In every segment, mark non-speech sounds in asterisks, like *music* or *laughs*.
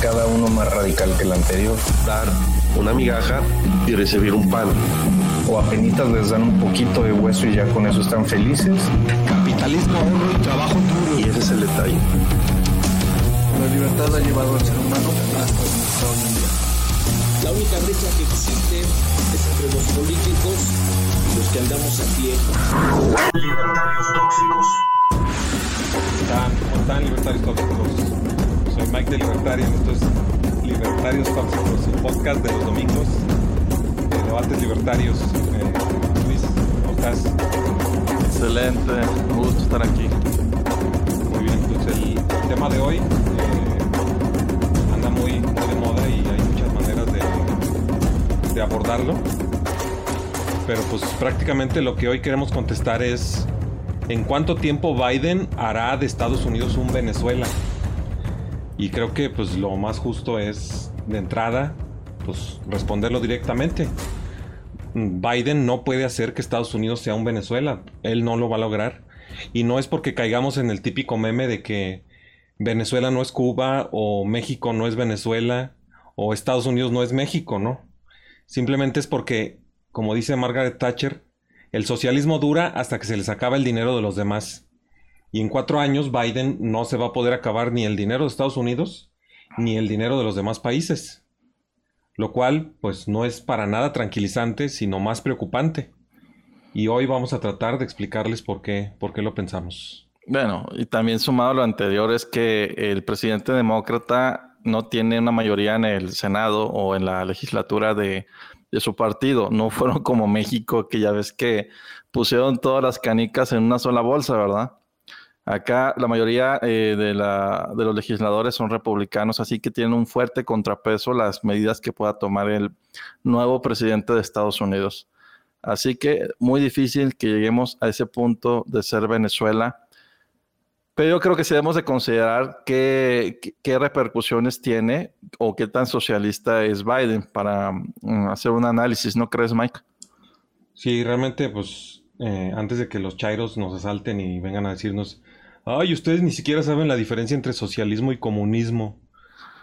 Cada uno más radical que el anterior. Dar una migaja y recibir un pan. O apenas les dan un poquito de hueso y ya con eso están felices. Capitalismo, oro y trabajo duro. Y ese es el detalle. La libertad ha llevado al ser humano hasta hoy en día. La única brecha que existe es entre los políticos y los que andamos a pie. Libertarios tóxicos. ¿Cómo están, libertarios tóxicos? Soy Mike de Libertarios, esto es Libertarios Tóxicos, su podcast de los domingos de debates libertarios. Eh, Luis, ¿cómo estás? Excelente, un gusto estar aquí. Muy bien, pues el, el tema de hoy eh, anda muy, muy de moda y hay muchas maneras de, de abordarlo. Pero pues prácticamente lo que hoy queremos contestar es ¿en cuánto tiempo Biden hará de Estados Unidos un Venezuela? Y creo que pues lo más justo es de entrada pues responderlo directamente. Biden no puede hacer que Estados Unidos sea un Venezuela, él no lo va a lograr. Y no es porque caigamos en el típico meme de que Venezuela no es Cuba o México no es Venezuela o Estados Unidos no es México, ¿no? Simplemente es porque, como dice Margaret Thatcher, el socialismo dura hasta que se les acaba el dinero de los demás. Y en cuatro años Biden no se va a poder acabar ni el dinero de Estados Unidos ni el dinero de los demás países. Lo cual, pues, no es para nada tranquilizante, sino más preocupante. Y hoy vamos a tratar de explicarles por qué, por qué lo pensamos. Bueno, y también sumado a lo anterior es que el presidente demócrata no tiene una mayoría en el Senado o en la legislatura de, de su partido. No *laughs* fueron como México, que ya ves que pusieron todas las canicas en una sola bolsa, ¿verdad? Acá la mayoría eh, de, la, de, los legisladores son republicanos, así que tienen un fuerte contrapeso las medidas que pueda tomar el nuevo presidente de Estados Unidos. Así que muy difícil que lleguemos a ese punto de ser Venezuela. Pero yo creo que sí debemos de considerar qué, repercusiones tiene o qué tan socialista es Biden para um, hacer un análisis, ¿no crees, Mike? Sí, realmente, pues eh, antes de que los chairos nos asalten y vengan a decirnos Ay, ustedes ni siquiera saben la diferencia entre socialismo y comunismo.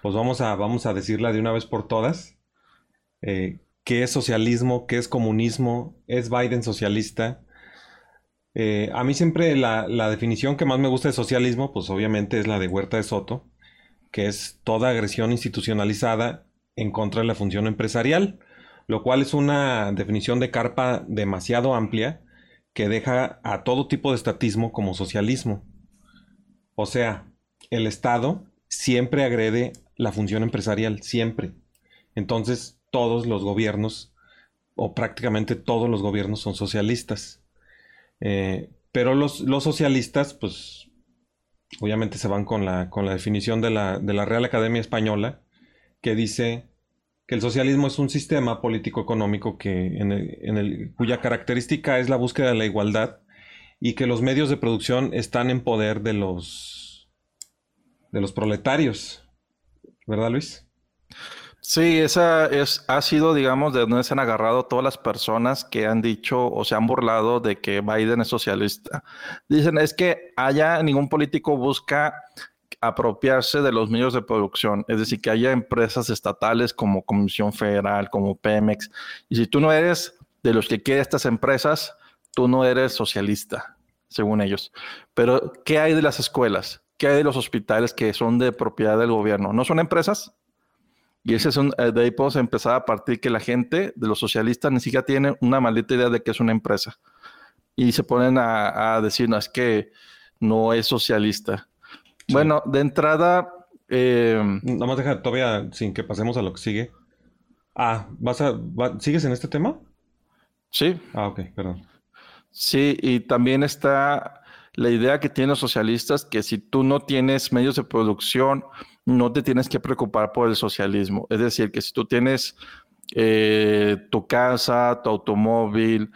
Pues vamos a, vamos a decirla de una vez por todas. Eh, ¿Qué es socialismo? ¿Qué es comunismo? ¿Es Biden socialista? Eh, a mí siempre la, la, definición que más me gusta de socialismo, pues obviamente es la de Huerta de Soto, que es toda agresión institucionalizada en contra de la función empresarial, lo cual es una definición de carpa demasiado amplia que deja a todo tipo de estatismo como socialismo. O sea, el Estado siempre agrede la función empresarial, siempre. Entonces, todos los gobiernos, o prácticamente todos los gobiernos son socialistas. Eh, pero los, los, socialistas, pues, obviamente se van con la, con la definición de la, de la Real Academia Española, que dice que el socialismo es un sistema político-económico que, en el, en el, cuya característica es la búsqueda de la igualdad y que los medios de producción están en poder de los de los proletarios. ¿Verdad, Luis? Sí, esa es, ha sido, digamos, de donde se han agarrado todas las personas que han dicho o se han burlado de que Biden es socialista. Dicen, es que allá ningún político busca apropiarse de los medios de producción, es decir, que haya empresas estatales como Comisión Federal, como Pemex, y si tú no eres de los que quiere estas empresas, tú no eres socialista, según ellos. Pero, ¿qué hay de las escuelas? ¿Qué hay de los hospitales que son de propiedad del gobierno? ¿No son empresas? Y ese es un, eh, de ahí podemos empezar a partir que la gente de los socialistas ni siquiera tiene una maldita idea de que es una empresa. Y se ponen a, a decir, no, es que no es socialista. Sí. Bueno, de entrada... Eh, Nada más deja todavía, sin que pasemos a lo que sigue. Ah, ¿vas a, va, ¿sigues en este tema? Sí. Ah, ok, perdón. Sí, y también está la idea que tienen los socialistas que si tú no tienes medios de producción, no te tienes que preocupar por el socialismo. Es decir, que si tú tienes eh, tu casa, tu automóvil,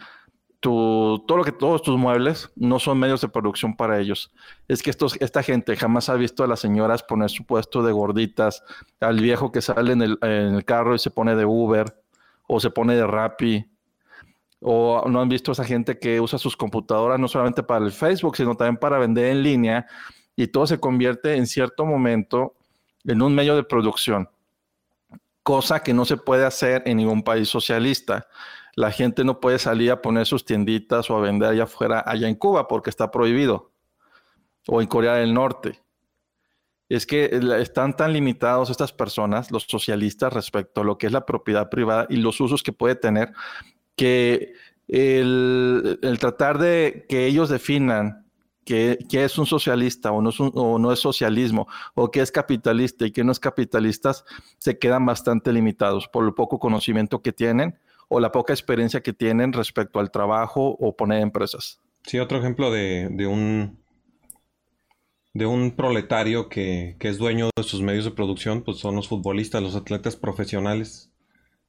tu, todo lo que todos tus muebles no son medios de producción para ellos. Es que estos, esta gente jamás ha visto a las señoras poner su puesto de gorditas, al viejo que sale en el, en el carro y se pone de Uber o se pone de Rappi o no han visto a esa gente que usa sus computadoras no solamente para el Facebook, sino también para vender en línea y todo se convierte en cierto momento en un medio de producción, cosa que no se puede hacer en ningún país socialista. La gente no puede salir a poner sus tienditas o a vender allá afuera, allá en Cuba, porque está prohibido, o en Corea del Norte. Es que están tan limitados estas personas, los socialistas, respecto a lo que es la propiedad privada y los usos que puede tener, que el, tratar de que ellos definan qué, es un socialista o no es, socialismo, o qué es capitalista y qué no es capitalista, se quedan bastante limitados por el poco conocimiento que tienen o la poca experiencia que tienen respecto al trabajo o poner empresas. Sí, otro ejemplo de, un de un proletario que, que, es dueño de sus medios de producción, pues son los futbolistas, los atletas profesionales.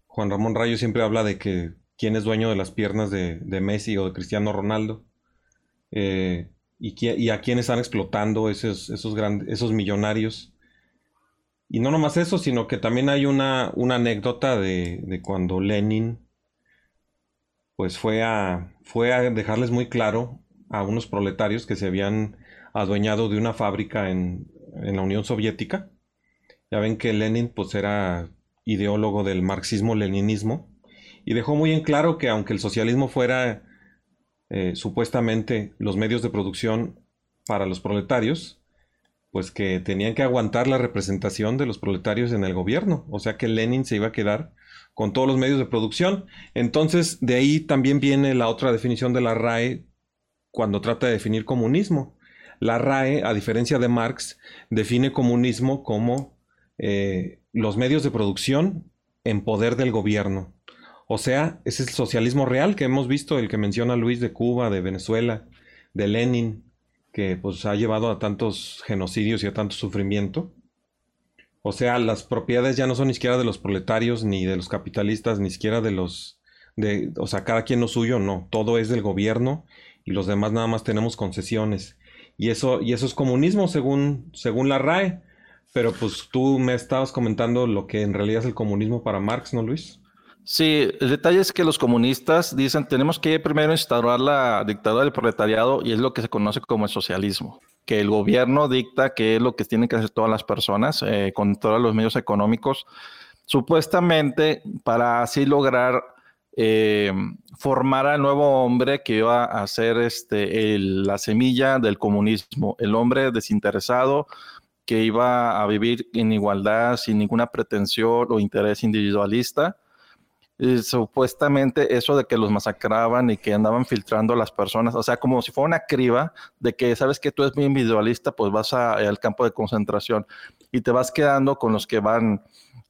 Juan Ramón Rayo siempre habla de que quién es dueño de las piernas de, Messi o de Cristiano Ronaldo. Eh, y, a quién están explotando esos, esos, esos millonarios. Y no nomás eso, sino que también hay una, una anécdota de, cuando Lenin pues fue a, fue a dejarles muy claro a unos proletarios que se habían adueñado de una fábrica en, en la Unión Soviética. Ya ven que Lenin pues era ideólogo del marxismo-leninismo y dejó muy en claro que aunque el socialismo fuera eh, supuestamente los medios de producción para los proletarios, pues que tenían que aguantar la representación de los proletarios en el gobierno, o sea que Lenin se iba a quedar con todos los medios de producción. Entonces, de ahí también viene la otra definición de la RAE cuando trata de definir comunismo. La RAE, a diferencia de Marx, define comunismo como eh, los medios de producción en poder del gobierno. O sea, ese es el socialismo real que hemos visto, el que menciona Luis de Cuba, de Venezuela, de Lenin, que pues ha llevado a tantos genocidios y a tanto sufrimiento. O sea, las propiedades ya no son ni siquiera de los proletarios, ni de los capitalistas, ni siquiera de los... De, o sea, cada quien lo suyo, no. Todo es del gobierno y los demás nada más tenemos concesiones. Y eso, y eso es comunismo según, según la RAE. Pero pues tú me estabas comentando lo que en realidad es el comunismo para Marx, ¿no, Luis? Sí, el detalle es que los comunistas dicen tenemos que primero instaurar la dictadura del proletariado y es lo que se conoce como el socialismo, que el gobierno dicta qué es lo que tienen que hacer todas las personas eh, con todos los medios económicos, supuestamente para así lograr eh, formar al nuevo hombre que iba a ser este, la semilla del comunismo, el hombre desinteresado que iba a vivir en igualdad sin ninguna pretensión o interés individualista supuestamente eso de que los masacraban y que andaban filtrando a las personas, o sea, como si fuera una criba de que sabes que tú eres muy individualista, pues vas al campo de concentración y te vas quedando con los que van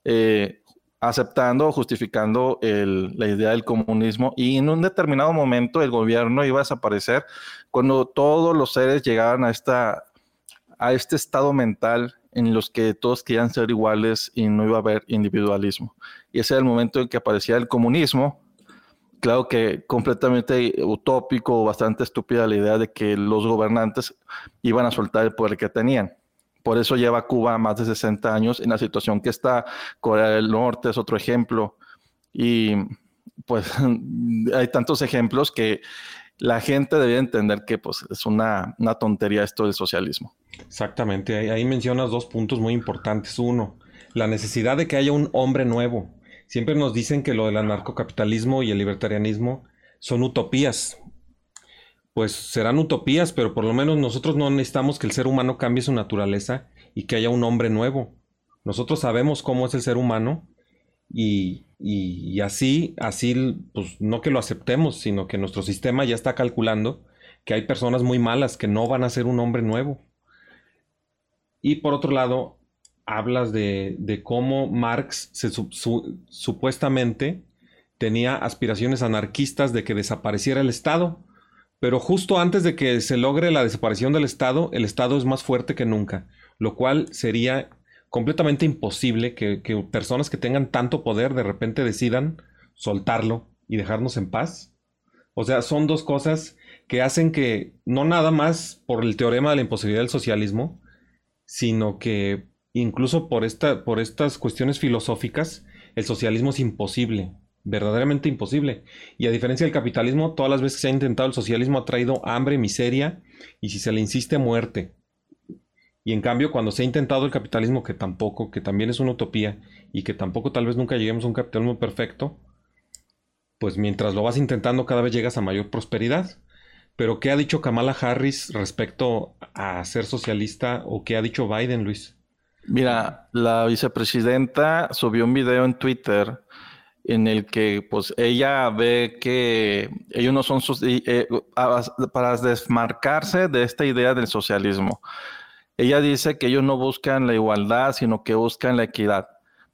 eh, aceptando o justificando la idea del comunismo y en un determinado momento el gobierno iba a desaparecer cuando todos los seres llegaban a, esta, a este estado mental en los que todos querían ser iguales y no iba a haber individualismo. Y ese era el momento en que aparecía el comunismo. Claro que completamente utópico, bastante estúpida la idea de que los gobernantes iban a soltar el poder que tenían. Por eso lleva Cuba más de 60 años en la situación que está. Corea del Norte es otro ejemplo. Y pues *laughs* hay tantos ejemplos que la gente debe entender que pues, es una, tontería esto del socialismo. Exactamente, ahí, mencionas dos puntos muy importantes. Uno, la necesidad de que haya un hombre nuevo. Siempre nos dicen que lo del anarcocapitalismo y el libertarianismo son utopías. Pues serán utopías, pero por lo menos nosotros no necesitamos que el ser humano cambie su naturaleza y que haya un hombre nuevo. Nosotros sabemos cómo es el ser humano y, y, así, así, pues no que lo aceptemos, sino que nuestro sistema ya está calculando que hay personas muy malas que no van a ser un hombre nuevo. Y por otro lado, hablas de, de cómo Marx se, supuestamente tenía aspiraciones anarquistas de que desapareciera el Estado. Pero justo antes de que se logre la desaparición del Estado, el Estado es más fuerte que nunca, lo cual sería completamente imposible que, personas que tengan tanto poder de repente decidan soltarlo y dejarnos en paz. O sea, son dos cosas que hacen que, no nada más por el teorema de la imposibilidad del socialismo, sino que incluso por, esta, por estas cuestiones filosóficas, el socialismo es imposible, verdaderamente imposible. Y a diferencia del capitalismo, todas las veces que se ha intentado el socialismo ha traído hambre, miseria y si se le insiste, muerte. Y en cambio, cuando se ha intentado el capitalismo, que tampoco, que también es una utopía, y que tampoco tal vez nunca lleguemos a un capitalismo perfecto, pues mientras lo vas intentando cada vez llegas a mayor prosperidad. Pero ¿qué ha dicho Kamala Harris respecto a ser socialista o qué ha dicho Biden, Luis? Mira, la vicepresidenta subió un video en Twitter en el que pues ella ve que ellos no son sus, eh, para desmarcarse de esta idea del socialismo. Ella dice que ellos no buscan la igualdad, sino que buscan la equidad.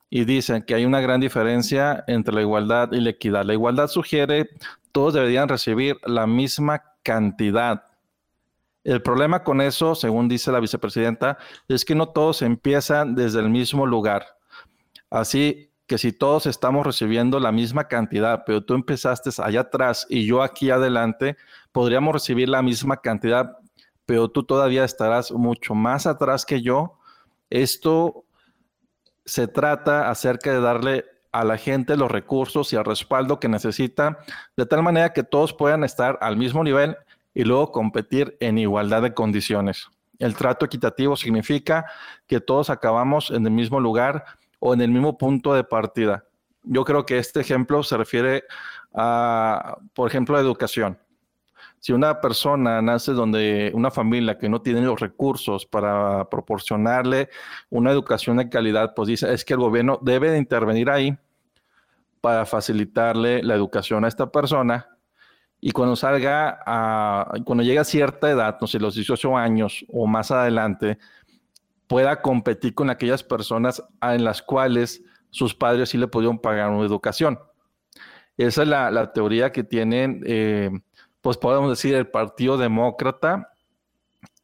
Y dicen que hay una gran diferencia entre la igualdad y la equidad. La igualdad sugiere todos deberían recibir la misma cantidad. El problema con eso, según dice la vicepresidenta, es que no todos empiezan desde el mismo lugar. Así que si todos estamos recibiendo la misma cantidad, pero tú empezaste allá atrás y yo aquí adelante, podríamos recibir la misma cantidad, pero tú todavía estarás mucho más atrás que yo. Esto se trata acerca de darle a la gente los recursos y el respaldo que necesita, de tal manera que todos puedan estar al mismo nivel y luego competir en igualdad de condiciones. El trato equitativo significa que todos acabamos en el mismo lugar o en el mismo punto de partida. Yo creo que este ejemplo se refiere a, por ejemplo, a educación. Si una persona nace donde una familia que no tiene los recursos para proporcionarle una educación de calidad, pues dice, es que el gobierno debe de intervenir ahí para facilitarle la educación a esta persona y cuando salga, a, cuando llegue a cierta edad, no sé, los 18 años o más adelante, pueda competir con aquellas personas en las cuales sus padres sí le pudieron pagar una educación. Esa es la, teoría que tienen eh, pues podemos decir, el Partido Demócrata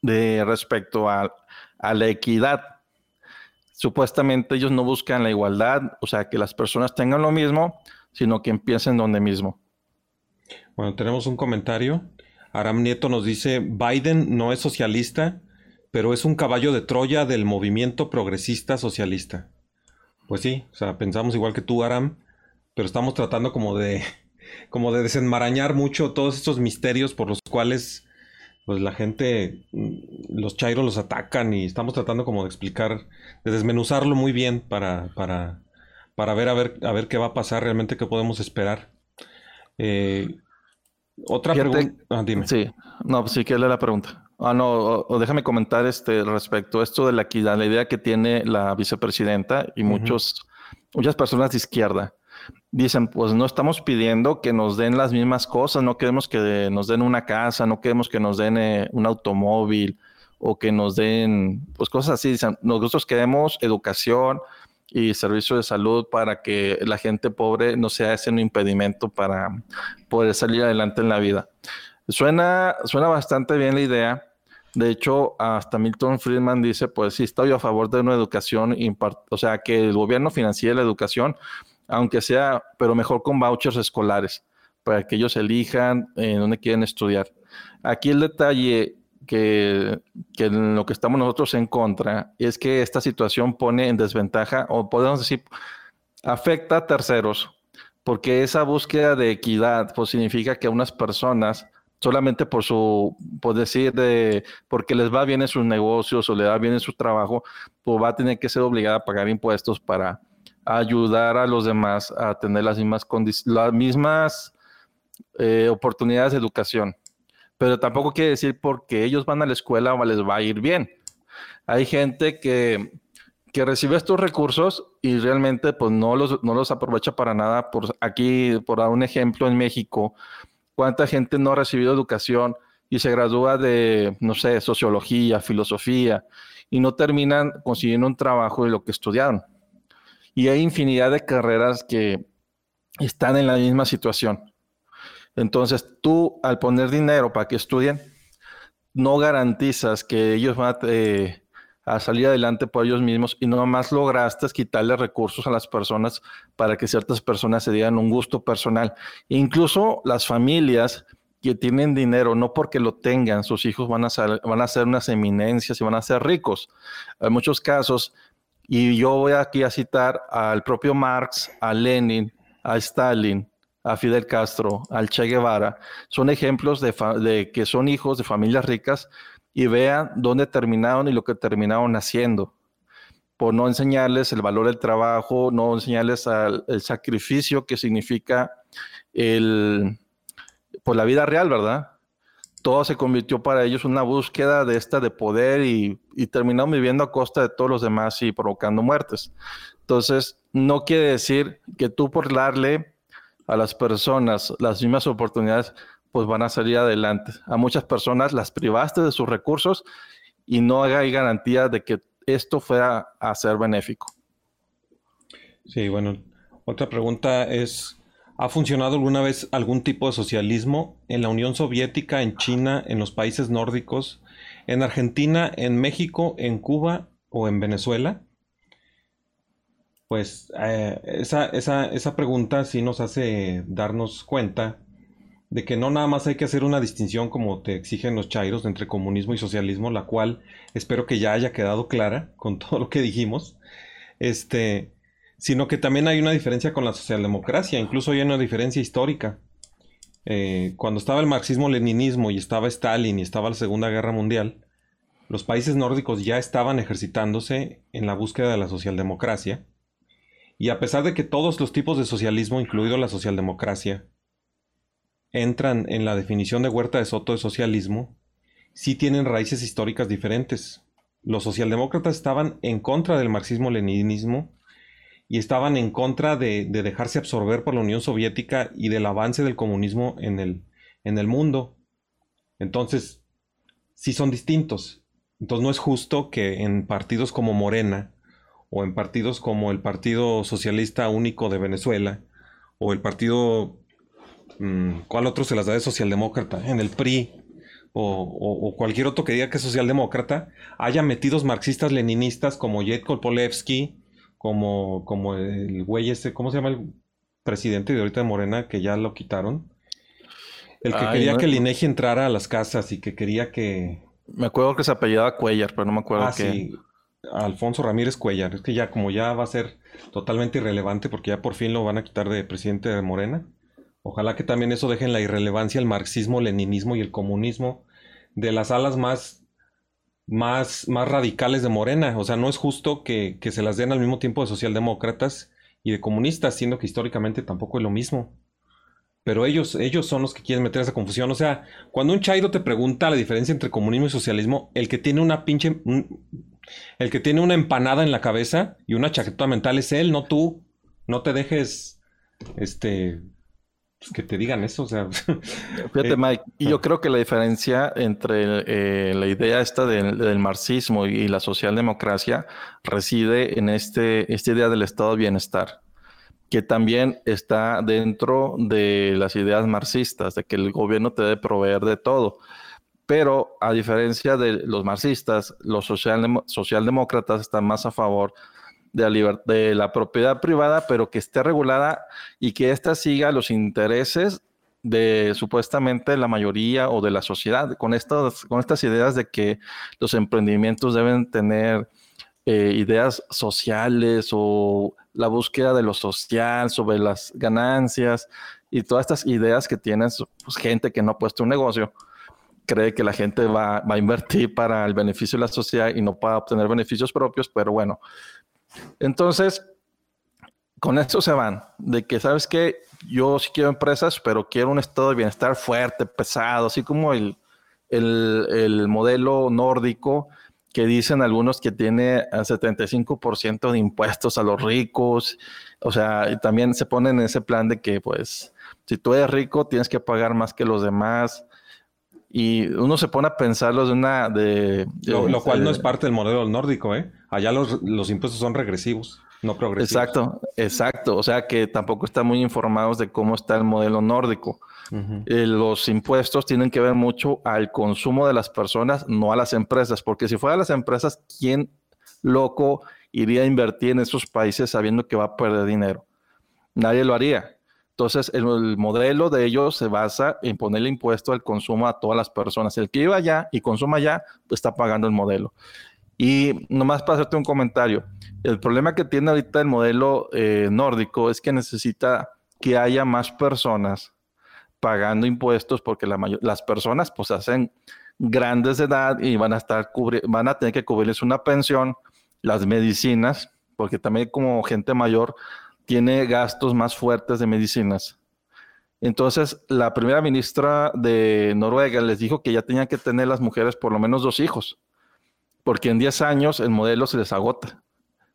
de respecto a, la equidad. Supuestamente ellos no buscan la igualdad, o sea, que las personas tengan lo mismo, sino que empiecen donde mismo. Bueno, tenemos un comentario. Aram Nieto nos dice, Biden no es socialista, pero es un caballo de Troya del movimiento progresista socialista. Pues sí, o sea, pensamos igual que tú, Aram, pero estamos tratando como de como de desenmarañar mucho todos estos misterios por los cuales pues la gente, mm, los chairos los atacan y estamos tratando como de explicar, de desmenuzarlo muy bien para, para, para ver, a ver a ver qué va a pasar realmente, qué podemos esperar. Eh, otra pregunta. Ah, dime. Sí, no, pues sí, que la pregunta. Ah, no, o, déjame comentar este respecto a esto de la equidad, la idea que tiene la vicepresidenta y muchos, muchas personas de izquierda dicen, pues no estamos pidiendo que nos den las mismas cosas, no queremos que nos den una casa, no queremos que nos den eh, un automóvil o que nos den, pues cosas así. Dicen, nosotros queremos educación y servicio de salud para que la gente pobre no sea ese un impedimento para poder salir adelante en la vida. Suena, suena bastante bien la idea. De hecho, hasta Milton Friedman dice, pues sí, estoy a favor de una educación, o sea, que el gobierno financie la educación, aunque sea, pero mejor con vouchers escolares, para que ellos elijan en dónde quieren estudiar. Aquí el detalle que, que, en lo que estamos nosotros en contra es que esta situación pone en desventaja, o podemos decir, afecta a terceros, porque esa búsqueda de equidad pues, significa que unas personas solamente por su, por decir, de, porque les va bien en sus negocios o le va bien en su trabajo, pues va a tener que ser obligada a pagar impuestos para, ayudar a los demás a tener las mismas, las mismas eh, oportunidades de educación. Pero tampoco quiere decir porque ellos van a la escuela les va a ir bien. Hay gente que, que recibe estos recursos y realmente pues no los, no los aprovecha para nada. Por aquí, por dar un ejemplo, en México, ¿cuánta gente no ha recibido educación y se gradúa de, no sé, sociología, filosofía y no terminan consiguiendo un trabajo de lo que estudiaron? Y hay infinidad de carreras que están en la misma situación. Entonces, tú al poner dinero para que estudien, no garantizas que ellos van a, salir adelante por ellos mismos y no más lograste quitarle recursos a las personas para que ciertas personas se dieran un gusto personal. Incluso las familias que tienen dinero, no porque lo tengan, sus hijos van a, van a ser unas eminencias y van a ser ricos. En muchos casos, y yo voy aquí a citar al propio Marx, a Lenin, a Stalin, a Fidel Castro, al Che Guevara. Son ejemplos de, que son hijos de familias ricas y vean dónde terminaron y lo que terminaron haciendo. Por no enseñarles el valor del trabajo, no enseñarles el sacrificio que significa el, pues la vida real, ¿verdad? Todo se convirtió para ellos una búsqueda de esta de poder y, y terminaron viviendo a costa de todos los demás y provocando muertes. Entonces, no quiere decir que tú por darle a las personas las mismas oportunidades, pues van a salir adelante. A muchas personas las privaste de sus recursos y no hay garantía de que esto fuera a ser benéfico. Sí, bueno, otra pregunta es, ¿ha funcionado alguna vez algún tipo de socialismo en la Unión Soviética, en China, en los países nórdicos, en Argentina, en México, en Cuba o en Venezuela? Pues eh, esa, esa, esa pregunta sí nos hace darnos cuenta de que no nada más hay que hacer una distinción como te exigen los chairos entre comunismo y socialismo, la cual espero que ya haya quedado clara con *laughs* todo lo que dijimos, este, sino que también hay una diferencia con la socialdemocracia, incluso hay una diferencia histórica. Eh, cuando estaba el marxismo-leninismo y estaba Stalin y estaba la Segunda Guerra Mundial, los países nórdicos ya estaban ejercitándose en la búsqueda de la socialdemocracia y a pesar de que todos los tipos de socialismo, incluido la socialdemocracia, entran en la definición de Huerta de Soto de socialismo, sí tienen raíces históricas diferentes. Los socialdemócratas estaban en contra del marxismo-leninismo y estaban en contra de, dejarse absorber por la Unión Soviética y del avance del comunismo en el, mundo. Entonces, sí son distintos. Entonces no es justo que en partidos como Morena, o en partidos como el Partido Socialista Único de Venezuela, o el partido, mm, ¿cuál otro se las da de socialdemócrata? En el PRI, o, cualquier otro que diga que es socialdemócrata, haya metidos marxistas leninistas como Yetko Polevsky, como, como el güey ese, ¿cómo se llama el presidente de ahorita de Morena que ya lo quitaron? El que quería que el INEGI entrara a las casas y que quería que... Me acuerdo que se apellidaba Cuellar, pero no me acuerdo ah, Sí. Alfonso Ramírez Cuellar. Es que ya como ya va a ser totalmente irrelevante porque ya por fin lo van a quitar de presidente de Morena. Ojalá que también eso deje en la irrelevancia el marxismo, el leninismo y el comunismo de las alas más, más, más radicales de Morena. O sea, no es justo que, que se las den al mismo tiempo de socialdemócratas y de comunistas, siendo que históricamente tampoco es lo mismo. Pero ellos, ellos son los que quieren meter esa confusión. O sea, cuando un chairo te pregunta la diferencia entre comunismo y socialismo, el que tiene una pinche, el que tiene una empanada en la cabeza y una chaqueta mental es él, no tú. No te dejes, este, pues, que te digan eso, o sea. *laughs* Fíjate, eh, Mike, y yo creo que la diferencia entre eh, la idea esta del, marxismo y la socialdemocracia reside en este, esta idea del estado de bienestar, que también está dentro de las ideas marxistas, de que el gobierno te debe proveer de todo. Pero a diferencia de los marxistas, los socialdemócratas están más a favor de de la propiedad privada, pero que esté regulada y que ésta siga los intereses de supuestamente la mayoría o de la sociedad, con, estas, con estas ideas de que los emprendimientos deben tener eh, ideas sociales o la búsqueda de lo social sobre las ganancias y todas estas ideas que tienen pues, gente que no ha puesto un negocio cree que la gente va, a invertir para el beneficio de la sociedad y no para obtener beneficios propios, pero bueno. Entonces, con esto se van, de que, ¿sabes que Yo sí quiero empresas, pero quiero un estado de bienestar fuerte, pesado, así como el, el, el modelo nórdico que dicen algunos que tiene 75% de impuestos a los ricos, o sea, y también se ponen en ese plan de que, pues, si tú eres rico, tienes que pagar más que los demás, y uno se pone a pensarlo de una... De, lo, cual no es parte del modelo nórdico, ¿eh? Allá los, los, impuestos son regresivos, no progresivos. Exacto, exacto. O sea que tampoco están muy informados de cómo está el modelo nórdico. Eh, los impuestos tienen que ver mucho al consumo de las personas, no a las empresas, porque si fuera a las empresas, ¿quién loco iría a invertir en esos países sabiendo que va a perder dinero? Nadie lo haría. Entonces, el, modelo de ellos se basa en ponerle impuesto al consumo a todas las personas. El que iba allá y consuma allá, pues, está pagando el modelo. Y nomás para hacerte un comentario, el problema que tiene ahorita el modelo eh, nórdico es que necesita que haya más personas pagando impuestos porque la las personas pues hacen grandes de edad y van a estar van a tener que cubrirles una pensión, las medicinas, porque también como gente mayor tiene gastos más fuertes de medicinas. Entonces, la primera ministra de Noruega les dijo que ya tenían que tener las mujeres por lo menos dos hijos, porque en 10 años el modelo se les agota.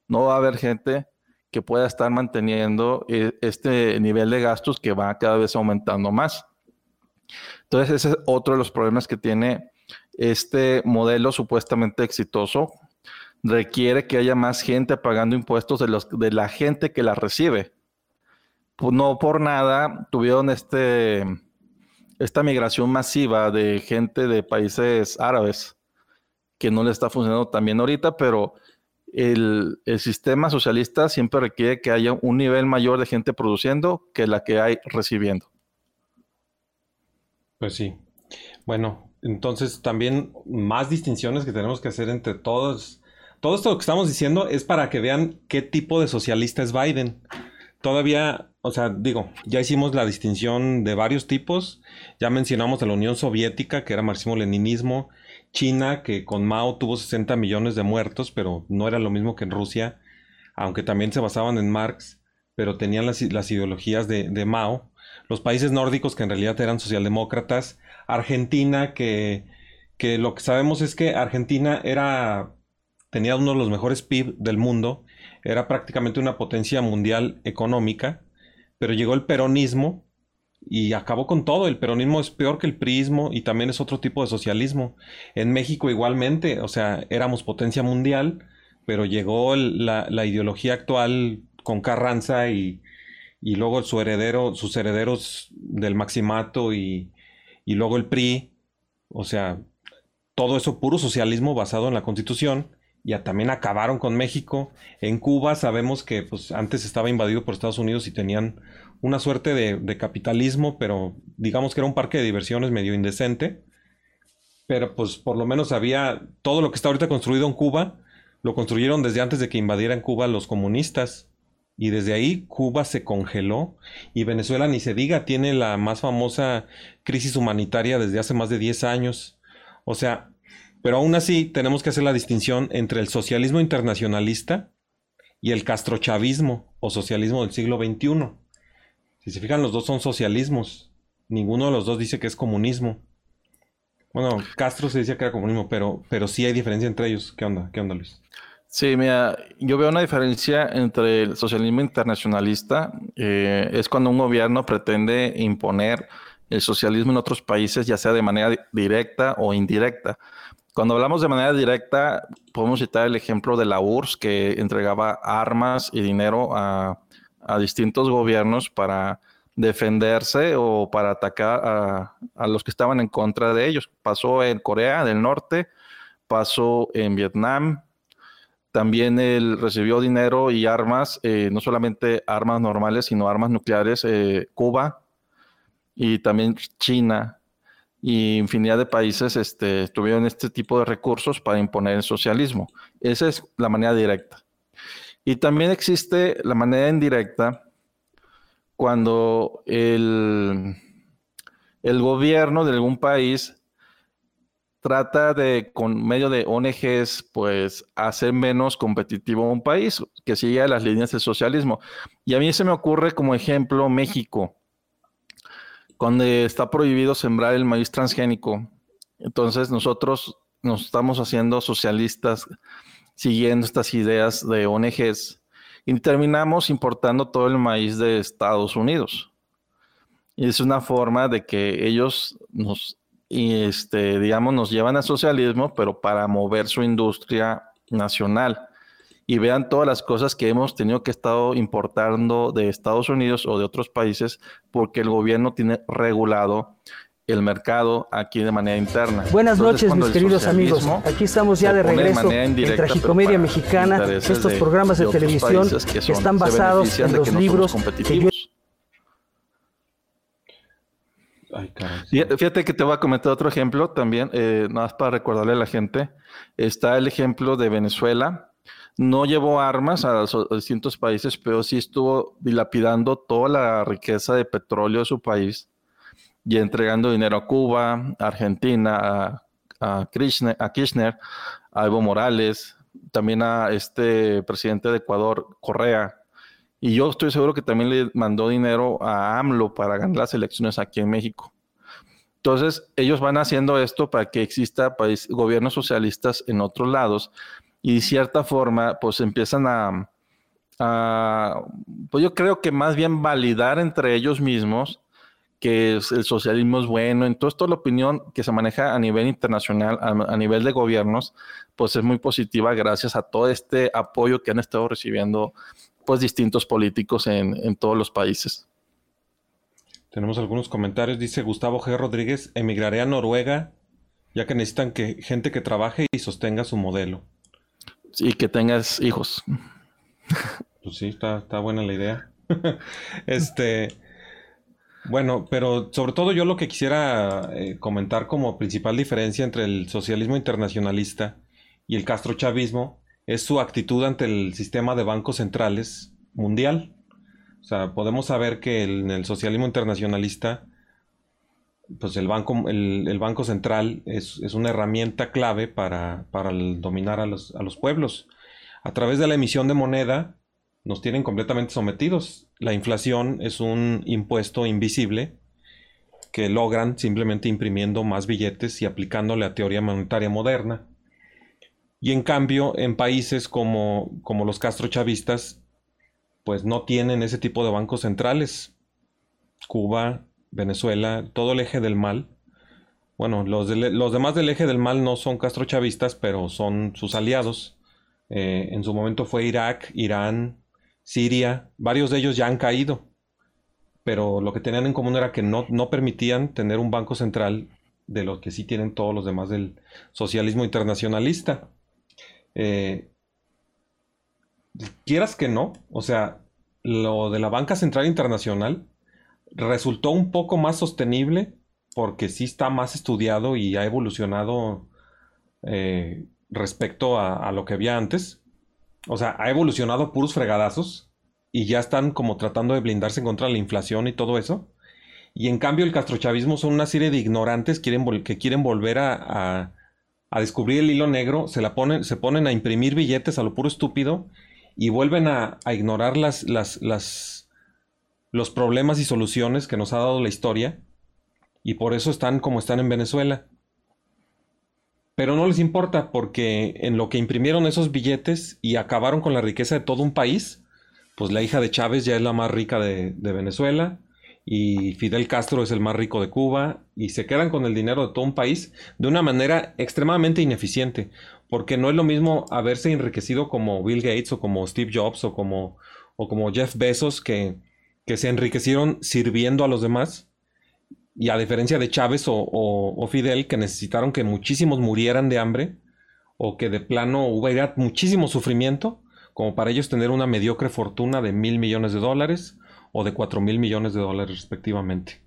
No va a haber gente que pueda estar manteniendo eh, este nivel de gastos que va cada vez aumentando más. Entonces, ese es otro de los problemas que tiene este modelo supuestamente exitoso. Requiere que haya más gente pagando impuestos de, los, de la gente que la recibe. No por nada tuvieron este, esta migración masiva de gente de países árabes que no le está funcionando también ahorita, pero el, el, sistema socialista siempre requiere que haya un nivel mayor de gente produciendo que la que hay recibiendo. Pues sí. Bueno, entonces también más distinciones que tenemos que hacer entre todos. Todo esto que estamos diciendo es para que vean qué tipo de socialista es Biden. Todavía, o sea, digo, ya hicimos la distinción de varios tipos. Ya mencionamos a la Unión Soviética, que era marxismo-leninismo. China, que con Mao tuvo 60 millones de muertos, pero no era lo mismo que en Rusia, aunque también se basaban en Marx, pero tenían las, ideologías de, de Mao los países nórdicos que en realidad eran socialdemócratas, Argentina que, que lo que sabemos es que Argentina era tenía uno de los mejores PIB del mundo, era prácticamente una potencia mundial económica, pero llegó el peronismo y acabó con todo. El peronismo es peor que el prismo y también es otro tipo de socialismo. En México igualmente, o sea, éramos potencia mundial, pero llegó la, la, ideología actual con Carranza y, y luego su heredero, sus herederos del Maximato y, y luego el PRI, o sea, todo eso puro socialismo basado en la Constitución, ya también acabaron con México. En Cuba sabemos que pues, antes estaba invadido por Estados Unidos y tenían una suerte de, capitalismo, pero digamos que era un parque de diversiones medio indecente. Pero pues por lo menos había todo lo que está ahorita construido en Cuba, lo construyeron desde antes de que invadieran Cuba los comunistas. Y desde ahí Cuba se congeló y Venezuela ni se diga, tiene la más famosa crisis humanitaria desde hace más de 10 años. O sea, pero aún así tenemos que hacer la distinción entre el socialismo internacionalista y el castrochavismo o socialismo del siglo XXI. Si se fijan, los dos son socialismos. Ninguno de los dos dice que es comunismo. Bueno, Castro se dice que era comunismo, pero, pero sí hay diferencia entre ellos. ¿Qué onda? ¿Qué onda, Luis? Sí, mira, yo veo una diferencia entre el socialismo internacionalista, eh, es cuando un gobierno pretende imponer el socialismo en otros países, ya sea de manera directa o indirecta. Cuando hablamos de manera directa, podemos citar el ejemplo de la URSS, que entregaba armas y dinero a, distintos gobiernos para defenderse o para atacar a, los que estaban en contra de ellos. Pasó en Corea del Norte, pasó en Vietnam, también él recibió dinero y armas, eh, no solamente armas normales, sino armas nucleares, eh, Cuba y también China y infinidad de países este, tuvieron este tipo de recursos para imponer el socialismo. Esa es la manera directa. Y también existe la manera indirecta cuando el, el gobierno de algún país trata de, con medio de ONGs, pues hacer menos competitivo un país que siga las líneas del socialismo. Y a mí se me ocurre como ejemplo México, donde está prohibido sembrar el maíz transgénico. Entonces nosotros nos estamos haciendo socialistas siguiendo estas ideas de ONGs y terminamos importando todo el maíz de Estados Unidos. Y es una forma de que ellos nos este, digamos, nos llevan al socialismo, pero para mover su industria nacional. Y vean todas las cosas que hemos tenido que estar importando de Estados Unidos o de otros países porque el gobierno tiene regulado el mercado aquí de manera interna. Buenas noches, mis queridos amigos. Aquí estamos ya de regreso en Tragicomedia Mexicana, estos programas de, televisión que, están basados en los libros que Fíjate que te voy a comentar otro ejemplo también, eh, nada más para recordarle a la gente. Está el ejemplo de Venezuela. No llevó armas a, los, distintos países, pero sí estuvo dilapidando toda la riqueza de petróleo de su país y entregando dinero a Cuba, Argentina, a, Kirchner, a Kirchner, a Evo Morales, también a este presidente de Ecuador, Correa, y yo estoy seguro que también le mandó dinero a AMLO para ganar las elecciones aquí en México. Entonces, ellos van haciendo esto para que exista país, gobiernos socialistas en otros lados y de cierta forma, pues empiezan a, pues yo creo que más bien validar entre ellos mismos que el socialismo es bueno. Entonces, toda la opinión que se maneja a nivel internacional, a, nivel de gobiernos, pues es muy positiva gracias a todo este apoyo que han estado recibiendo pues distintos políticos en, todos los países. Tenemos algunos comentarios. Dice Gustavo G. Rodríguez, emigraré a Noruega ya que necesitan que gente que trabaje y sostenga su modelo. Y que tengas hijos. Pues sí, está, buena la idea. *laughs* este, bueno, pero sobre todo yo lo que quisiera eh, comentar como principal diferencia entre el socialismo internacionalista y el castrochavismo es su actitud ante el sistema de bancos centrales mundial. O sea, podemos saber que en el socialismo internacionalista, pues el banco, el, banco central es, una herramienta clave para, dominar a los, a los pueblos. A través de la emisión de moneda, nos tienen completamente sometidos. La inflación es un impuesto invisible que logran simplemente imprimiendo más billetes y aplicándole a teoría monetaria moderna. Y en cambio, en países como, como los castrochavistas, pues no tienen ese tipo de bancos centrales. Cuba, Venezuela, todo el eje del mal. Bueno, los, los demás del eje del mal no son castrochavistas, pero son sus aliados. Eh, en su momento fue Irak, Irán, Siria. Varios de ellos ya han caído. Pero lo que tenían en común era que no, no permitían tener un banco central de lo que sí tienen todos los demás del socialismo internacionalista. Eh, quieras que no, o sea, lo de la banca central internacional resultó un poco más sostenible porque sí está más estudiado y ha evolucionado eh, respecto a, lo que había antes. O sea, ha evolucionado puros fregadazos y ya están como tratando de blindarse contra la inflación y todo eso. Y en cambio el castrochavismo son una serie de ignorantes que quieren volver a descubrir el hilo negro, se, la ponen, se ponen a imprimir billetes a lo puro estúpido y vuelven a, ignorar las, los problemas y soluciones que nos ha dado la historia y por eso están como están en Venezuela. Pero no les importa porque en lo que imprimieron esos billetes y acabaron con la riqueza de todo un país, pues la hija de Chávez ya es la más rica de, Venezuela, y Fidel Castro es el más rico de Cuba y se quedan con el dinero de todo un país de una manera extremadamente ineficiente, porque no es lo mismo haberse enriquecido como Bill Gates o como Steve Jobs o como, o como Jeff Bezos que, que se enriquecieron sirviendo a los demás y a diferencia de Chávez o, Fidel que necesitaron que muchísimos murieran de hambre o que de plano hubiera muchísimo sufrimiento como para ellos tener una mediocre fortuna de mil millones de dólares o de 4 mil millones de dólares respectivamente.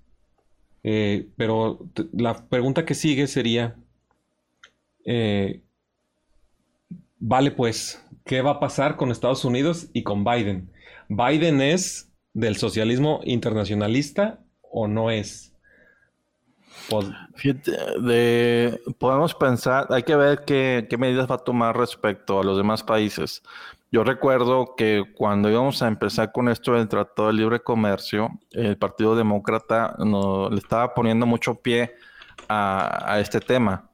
Eh, pero la pregunta que sigue sería, eh, vale pues, ¿qué va a pasar con Estados Unidos y con Biden? ¿Biden es del socialismo internacionalista o no es? de, podemos pensar, hay que ver qué, qué medidas va a tomar respecto a los demás países. Yo recuerdo que cuando íbamos a empezar con esto del Tratado de Libre Comercio, el Partido Demócrata no, le estaba poniendo mucho pie a, este tema.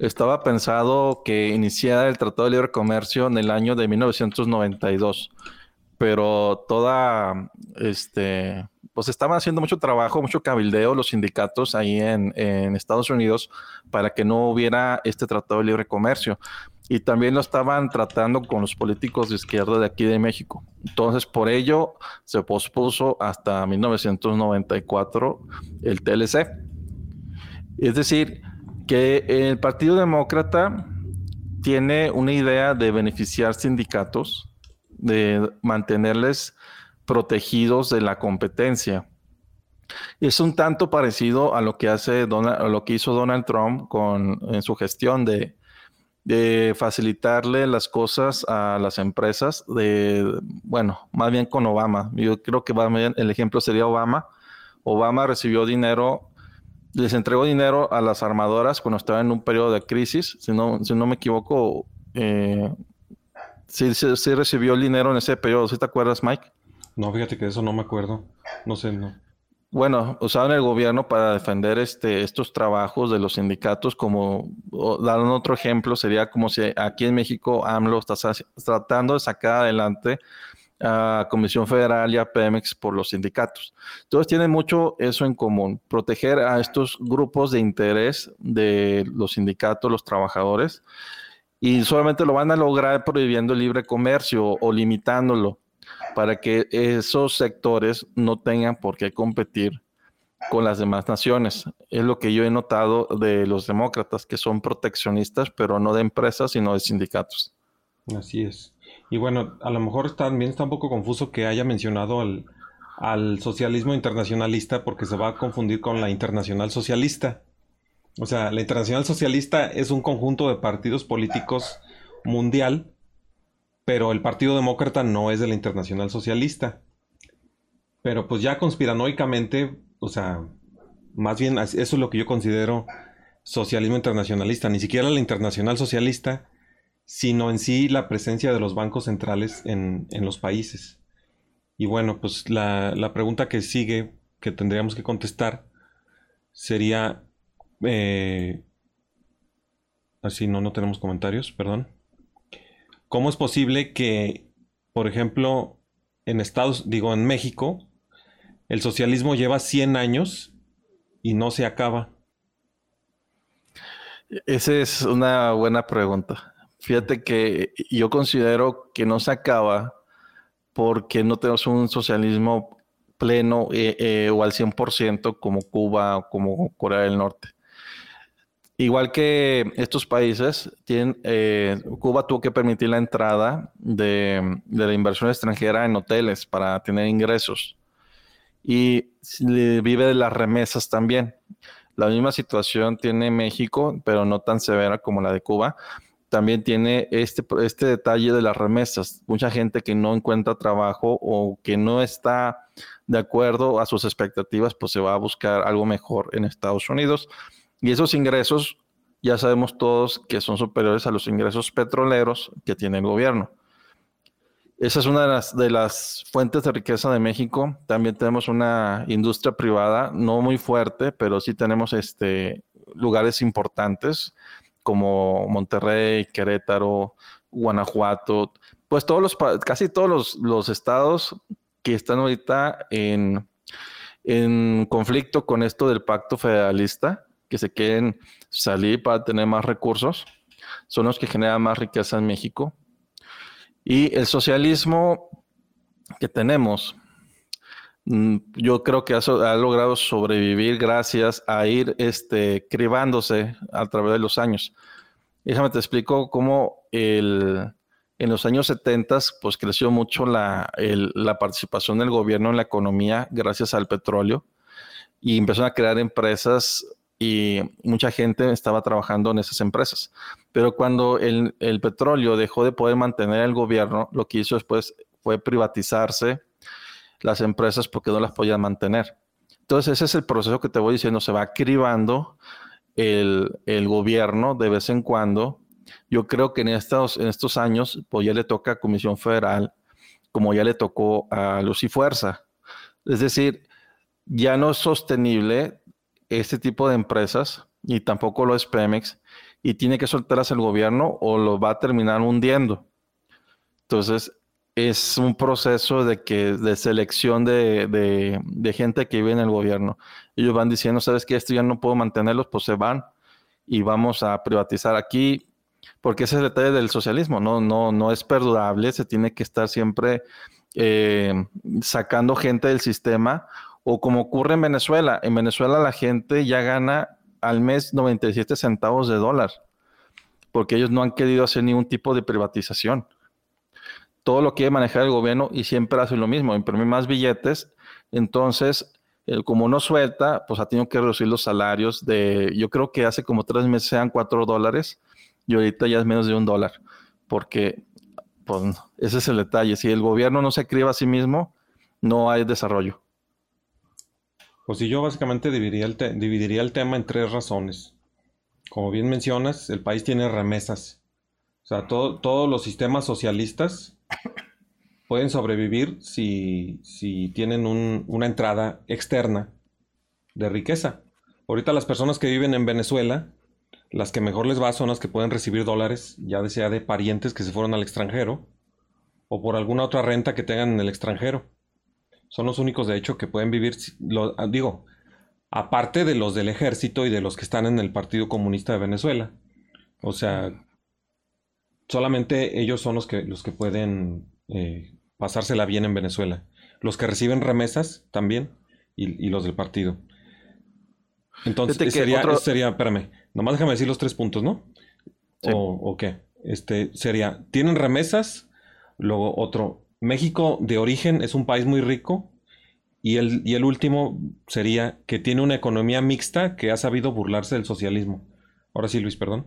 Estaba pensado que iniciara el Tratado de Libre Comercio en el año de 1992, pero toda, este, pues estaban haciendo mucho trabajo, mucho cabildeo los sindicatos ahí en, en Estados Unidos para que no hubiera este Tratado de Libre Comercio y también lo estaban tratando con los políticos de izquierda de aquí de México. Entonces, por ello se pospuso hasta 1994 el TLC. Es decir, que el Partido Demócrata tiene una idea de beneficiar sindicatos, de mantenerles protegidos de la competencia. Es un tanto parecido a lo que hace lo que hizo Donald Trump con en su gestión de de facilitarle las cosas a las empresas, de, bueno, más bien con Obama. Yo creo que el ejemplo sería Obama. Obama recibió dinero les entregó dinero a las armadoras cuando estaban en un periodo de crisis. Si no, si no me equivoco, eh, sí, sí, recibió el dinero en ese periodo. ¿Sí te acuerdas, Mike? No, fíjate que eso no me acuerdo. No sé, no. Bueno, usaban el gobierno para defender este, estos trabajos de los sindicatos, como dar otro ejemplo, sería como si aquí en México AMLO está tratando de sacar adelante a Comisión Federal y a Pemex por los sindicatos. Entonces tienen mucho eso en común, proteger a estos grupos de interés de los sindicatos, los trabajadores, y solamente lo van a lograr prohibiendo el libre comercio o limitándolo para que esos sectores no tengan por qué competir con las demás naciones. Es lo que yo he notado de los demócratas, que son proteccionistas, pero no de empresas, sino de sindicatos. Así es. Y bueno, a lo mejor también está un poco confuso que haya mencionado al, al socialismo internacionalista porque se va a confundir con la internacional socialista. O sea, la internacional socialista es un conjunto de partidos políticos mundial pero el Partido Demócrata no es de la Internacional Socialista. Pero pues ya conspiranoicamente, o sea, más bien eso es lo que yo considero socialismo internacionalista, ni siquiera la Internacional Socialista, sino en sí la presencia de los bancos centrales en, los países. Y bueno, pues la, pregunta que sigue, que tendríamos que contestar, sería... Eh, así, no, no tenemos comentarios, perdón. ¿Cómo es posible que, por ejemplo, en Estados, digo, en México, el socialismo lleva 100 años y no se acaba? Esa es una buena pregunta. Fíjate que yo considero que no se acaba porque no tenemos un socialismo pleno eh, eh, o al 100% como Cuba o como Corea del Norte. Igual que estos países, eh, Cuba tuvo que permitir la entrada de, la inversión extranjera en hoteles para tener ingresos. Y vive de las remesas también. La misma situación tiene México, pero no tan severa como la de Cuba. También tiene este, este detalle de las remesas. Mucha gente que no encuentra trabajo o que no está de acuerdo a sus expectativas, pues se va a buscar algo mejor en Estados Unidos y esos ingresos ya sabemos todos que son superiores a los ingresos petroleros que tiene el gobierno. Esa es una de las, de las fuentes de riqueza de México. También tenemos una industria privada, no muy fuerte, pero sí tenemos este, lugares importantes como Monterrey, Querétaro, Guanajuato, pues todos los, casi todos los, los estados que están ahorita en, en conflicto con esto del pacto federalista, que se quieren salir para tener más recursos, son los que generan más riqueza en México. Y el socialismo que tenemos, mm, yo creo que ha, logrado sobrevivir gracias a ir este, cribándose a través de los años. Déjame te explico cómo el, en los años 70 pues creció mucho la, la participación del gobierno en la economía gracias al petróleo y empezaron a crear empresas y mucha gente estaba trabajando en esas empresas. Pero cuando el, petróleo dejó de poder mantener el gobierno, lo que hizo después fue privatizarse las empresas porque no las podían mantener. Entonces ese es el proceso que te voy diciendo, se va cribando el, gobierno de vez en cuando. Yo creo que en estos, en estos años, pues ya le toca a Comisión Federal, como ya le tocó a Luz y Fuerza. Es decir, ya no es sostenible este tipo de empresas y tampoco lo es Pemex y tiene que soltarlas el gobierno o lo va a terminar hundiendo. Entonces, es un proceso de, que, de selección de, gente que vive en el gobierno. Ellos van diciendo, sabes que esto ya no puedo mantenerlos, pues se van y vamos a privatizar aquí, porque ese es el detalle del socialismo, no, no, no es perdurable, se tiene que estar siempre eh, sacando gente del sistema o como ocurre en Venezuela, en Venezuela la gente ya gana al mes 97 centavos de dólar, porque ellos no han querido hacer ningún tipo de privatización. Todo lo quiere manejar el gobierno y siempre hace lo mismo, imprimir más billetes. Entonces, como no suelta, pues ha tenido que reducir los salarios de, yo creo que hace como tres meses sean cuatro dólares y ahorita ya es menos de un dólar, porque pues, ese es el detalle. Si el gobierno no se escribe a sí mismo, no hay desarrollo. Pues sí, yo básicamente dividiría el, tema en tres razones. Como bien mencionas, el país tiene remesas. O sea, todos los sistemas socialistas pueden sobrevivir si, tienen una entrada externa de riqueza. Ahorita las personas que viven en Venezuela, las que mejor les va son las que pueden recibir dólares, ya sea de parientes que se fueron al extranjero, o por alguna otra renta que tengan en el extranjero. Son los únicos, de hecho, que pueden vivir, lo, digo, aparte de los del ejército y de los que están en el Partido Comunista de Venezuela. O sea, solamente ellos son los que, los que pueden eh, pasársela bien en Venezuela. Los que reciben remesas también y, los del partido. Entonces, sería, sería, espérame, nomás déjame decir los tres puntos, ¿no? O, qué? Este, sería, tienen remesas, luego otro, México de origen es un país muy rico, y el, y el último sería que tiene una economía mixta que ha sabido burlarse del socialismo. Ahora sí, Luis, perdón.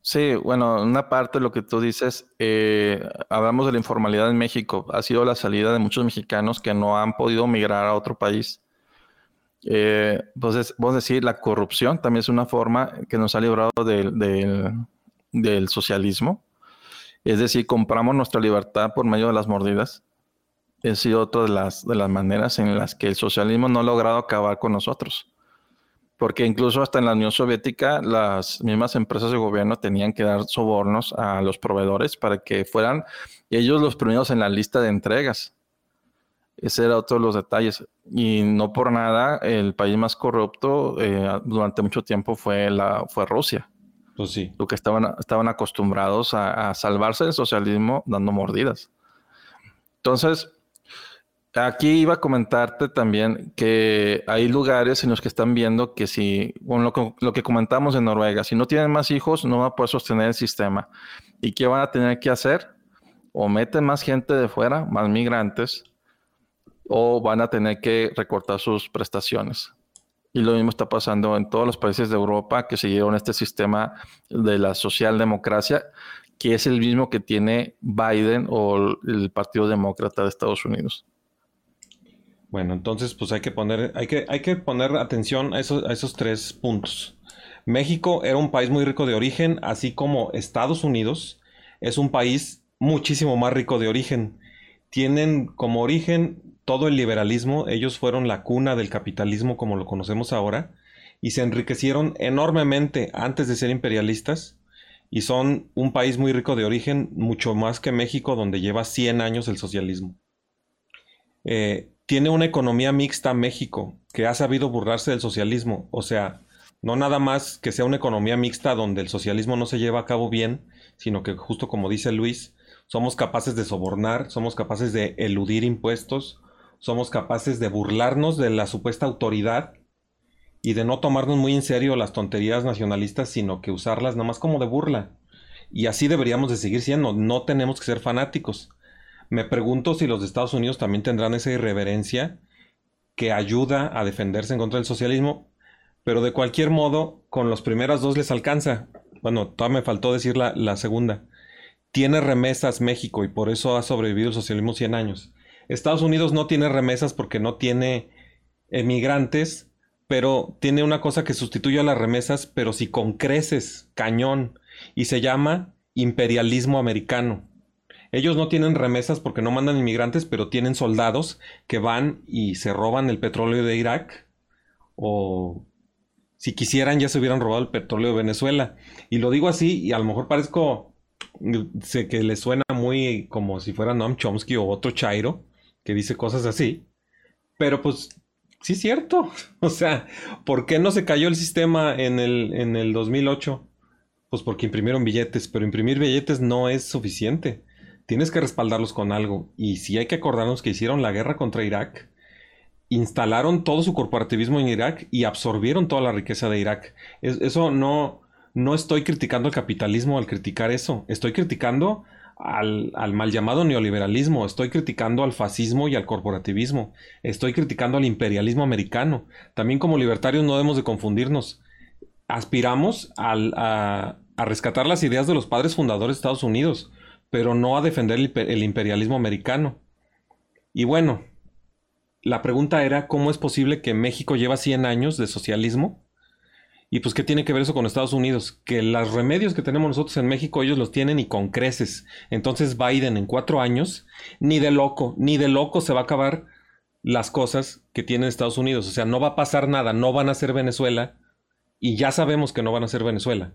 Sí, bueno, una parte de lo que tú dices, eh, hablamos de la informalidad en México, ha sido la salida de muchos mexicanos que no han podido migrar a otro país. Eh, entonces, vos decir, la corrupción también es una forma que nos ha librado del socialismo. Es decir, compramos nuestra libertad por medio de las mordidas. Es sido otra de las, de las maneras en las que el socialismo no ha logrado acabar con nosotros porque incluso hasta en la Unión Soviética las mismas empresas de gobierno tenían que dar sobornos a los proveedores para que fueran ellos los primeros en la lista de entregas. Ese era otro de los detalles. Y no por nada, el país más corrupto eh, durante mucho tiempo fue, la, fue Rusia. Pues. Lo que estaban, estaban acostumbrados a, salvarse del socialismo dando mordidas. Entonces, Aquí iba a comentarte también que hay lugares en los que están viendo que si, bueno, lo, que, comentamos en Noruega, si no tienen más hijos, no van a poder sostener el sistema. ¿Y qué van a tener que hacer? O meten más gente de fuera, más migrantes, o van a tener que recortar sus prestaciones. Y lo mismo está pasando en todos los países de Europa que siguieron este sistema de la socialdemocracia, que es el mismo que tiene Biden o el Partido Demócrata de Estados Unidos. Bueno, entonces pues hay que poner, hay que, hay que poner atención a esos, a esos tres puntos. México era un país muy rico de origen, así como Estados Unidos es un país muchísimo más rico de origen. Tienen como origen todo el liberalismo, ellos fueron la cuna del capitalismo como lo conocemos ahora, y se enriquecieron enormemente antes de ser imperialistas, y son un país muy rico de origen, mucho más que México, donde lleva 100 años el socialismo. Eh, tiene una economía mixta México, que ha sabido burlarse del socialismo. O sea, no nada más que sea una economía mixta donde el socialismo no se lleva a cabo bien, sino que justo como dice Luis, somos capaces de sobornar, somos capaces de eludir impuestos, somos capaces de burlarnos de la supuesta autoridad y de no tomarnos muy en serio las tonterías nacionalistas, sino que usarlas nada más como de burla. Y así deberíamos de seguir siendo, no tenemos que ser fanáticos. Me pregunto si los de Estados Unidos también tendrán esa irreverencia que ayuda a defenderse en contra del socialismo, pero de cualquier modo, con los primeras dos les alcanza. Bueno, todavía me faltó decir la, segunda. Tiene remesas México y por eso ha sobrevivido el socialismo 100 años. Estados Unidos no tiene remesas porque no tiene emigrantes, pero tiene una cosa que sustituye a las remesas, pero si con creces, cañón, y se llama imperialismo americano. Ellos no tienen remesas porque no mandan inmigrantes, pero tienen soldados que van y se roban el petróleo de Irak. O si quisieran ya se hubieran robado el petróleo de Venezuela. Y lo digo así y a lo mejor parezco, sé que le suena muy como si fuera Noam Chomsky o otro Chairo que dice cosas así. Pero pues sí es cierto. *laughs* O sea, ¿por qué no se cayó el sistema en el, en el 2008? Pues porque imprimieron billetes, pero imprimir billetes no es suficiente tienes que respaldarlos con algo. Y si hay que acordarnos que hicieron la guerra contra Irak, instalaron todo su corporativismo en Irak y absorbieron toda la riqueza de Irak. eso no, no estoy criticando el capitalismo al criticar eso. Estoy criticando al, al, mal llamado neoliberalismo, estoy criticando al fascismo y al corporativismo, estoy criticando al imperialismo americano. También como libertarios no debemos de confundirnos. Aspiramos a, a rescatar las ideas de los padres fundadores de Estados Unidos pero no a defender el, imperialismo americano. Y bueno, la pregunta era cómo es posible que México lleva 100 años de socialismo. Y pues, ¿qué tiene que ver eso con Estados Unidos? Que los remedios que tenemos nosotros en México, ellos los tienen y con creces. Entonces Biden en cuatro años, ni de loco, ni de loco se va a acabar las cosas que tiene Estados Unidos. O sea, no va a pasar nada, no van a ser Venezuela. Y ya sabemos que no van a ser Venezuela.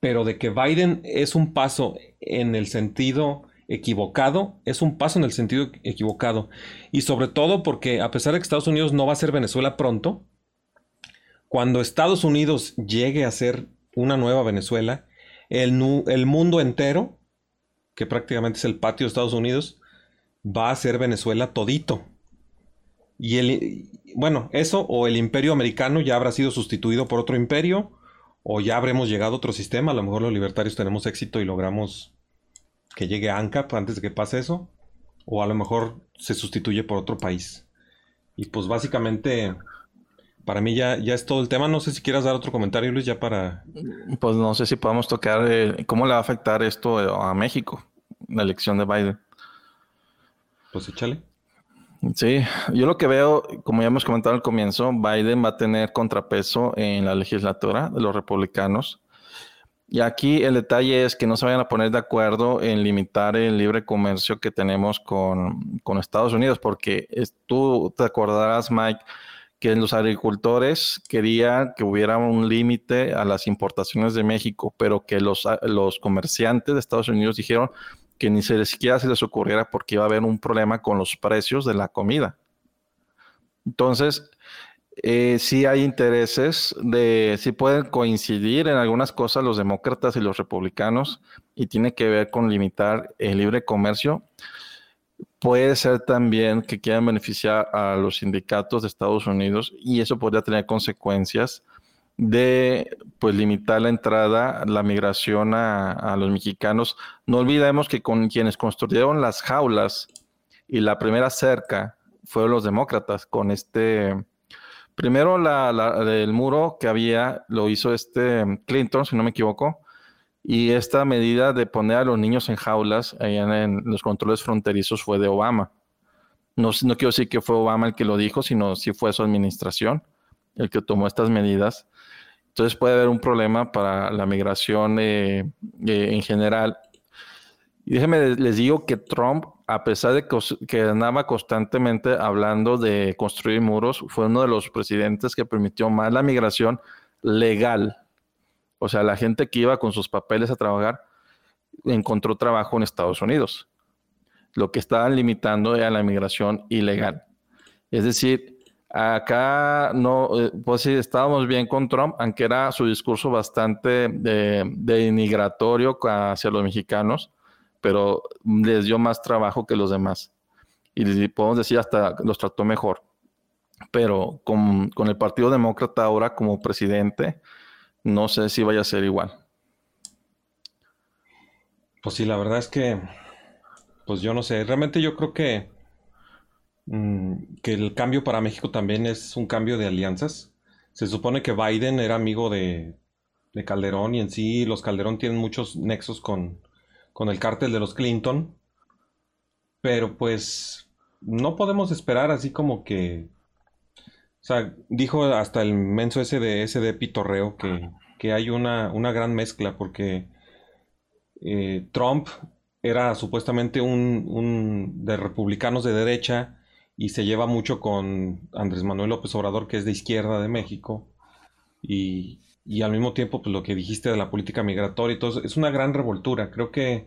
Pero de que Biden es un paso en el sentido equivocado, es un paso en el sentido equivocado. Y sobre todo porque a pesar de que Estados Unidos no va a ser Venezuela pronto, cuando Estados Unidos llegue a ser una nueva Venezuela, el, mundo entero, que prácticamente es el patio de Estados Unidos, va a ser Venezuela todito. Y el, bueno, eso o el imperio americano ya habrá sido sustituido por otro imperio, o ya habremos llegado a otro sistema, a lo mejor los libertarios tenemos éxito y logramos que llegue a ANCAP antes de que pase eso, o a lo mejor se sustituye por otro país. Y pues básicamente, para mí ya, ya es todo el tema. No sé si quieras dar otro comentario, Luis, ya para... Pues no sé si podemos tocar eh, cómo le va a afectar esto a México, la elección de Biden. Pues échale. Sí, yo lo que veo, como ya hemos comentado al comienzo, Biden va a tener contrapeso en la legislatura de los republicanos. Y aquí el detalle es que no se vayan a poner de acuerdo en limitar el libre comercio que tenemos con, Estados Unidos, porque tú te acordarás, Mike, que los agricultores querían que hubiera un límite a las importaciones de México, pero que los, los comerciantes de Estados Unidos dijeron que ni siquiera se les ocurriera porque iba a haber un problema con los precios de la comida. Entonces, eh, sí hay intereses de, sí pueden coincidir en algunas cosas los demócratas y los republicanos y tiene que ver con limitar el libre comercio. Puede ser también que quieran beneficiar a los sindicatos de Estados Unidos y eso podría tener consecuencias de pues limitar la entrada, la migración a, a los mexicanos. No olvidemos que con quienes construyeron las jaulas y la primera cerca fueron los demócratas con este Primero, el muro que había lo hizo este Clinton, si no me equivoco, y esta medida de poner a los niños en jaulas allá en, los controles fronterizos fue de Obama. No, no quiero decir que fue Obama el que lo dijo, sino si fue su administración el que tomó estas medidas. Entonces puede haber un problema para la migración eh, eh, en general. Y déjenme les digo que Trump a pesar de que andaba constantemente hablando de construir muros, fue uno de los presidentes que permitió más la migración legal. O sea, la gente que iba con sus papeles a trabajar encontró trabajo en Estados Unidos. Lo que estaban limitando era la migración ilegal. Es decir, acá no, eh, pues sí, estábamos bien con Trump, aunque era su discurso bastante de, de hacia los mexicanos pero les dio más trabajo que los demás. Y podemos decir hasta los trató mejor. Pero con, el Partido Demócrata ahora como presidente, no sé si vaya a ser igual. Pues sí, la verdad es que, pues yo no sé, realmente yo creo que, mm, que el cambio para México también es un cambio de alianzas. Se supone que Biden era amigo de, de Calderón y en sí los Calderón tienen muchos nexos con, con el cártel de los Clinton. Pero pues no podemos esperar así como que... O sea, dijo hasta el menso ese de, ese de Pitorreo que, que hay una, una, gran mezcla porque eh, Trump era supuestamente un, un, de republicanos de derecha y se lleva mucho con Andrés Manuel López Obrador, que es de izquierda de México. Y, y al mismo tiempo, pues lo que dijiste de la política migratoria y todo, es una gran revoltura. Creo que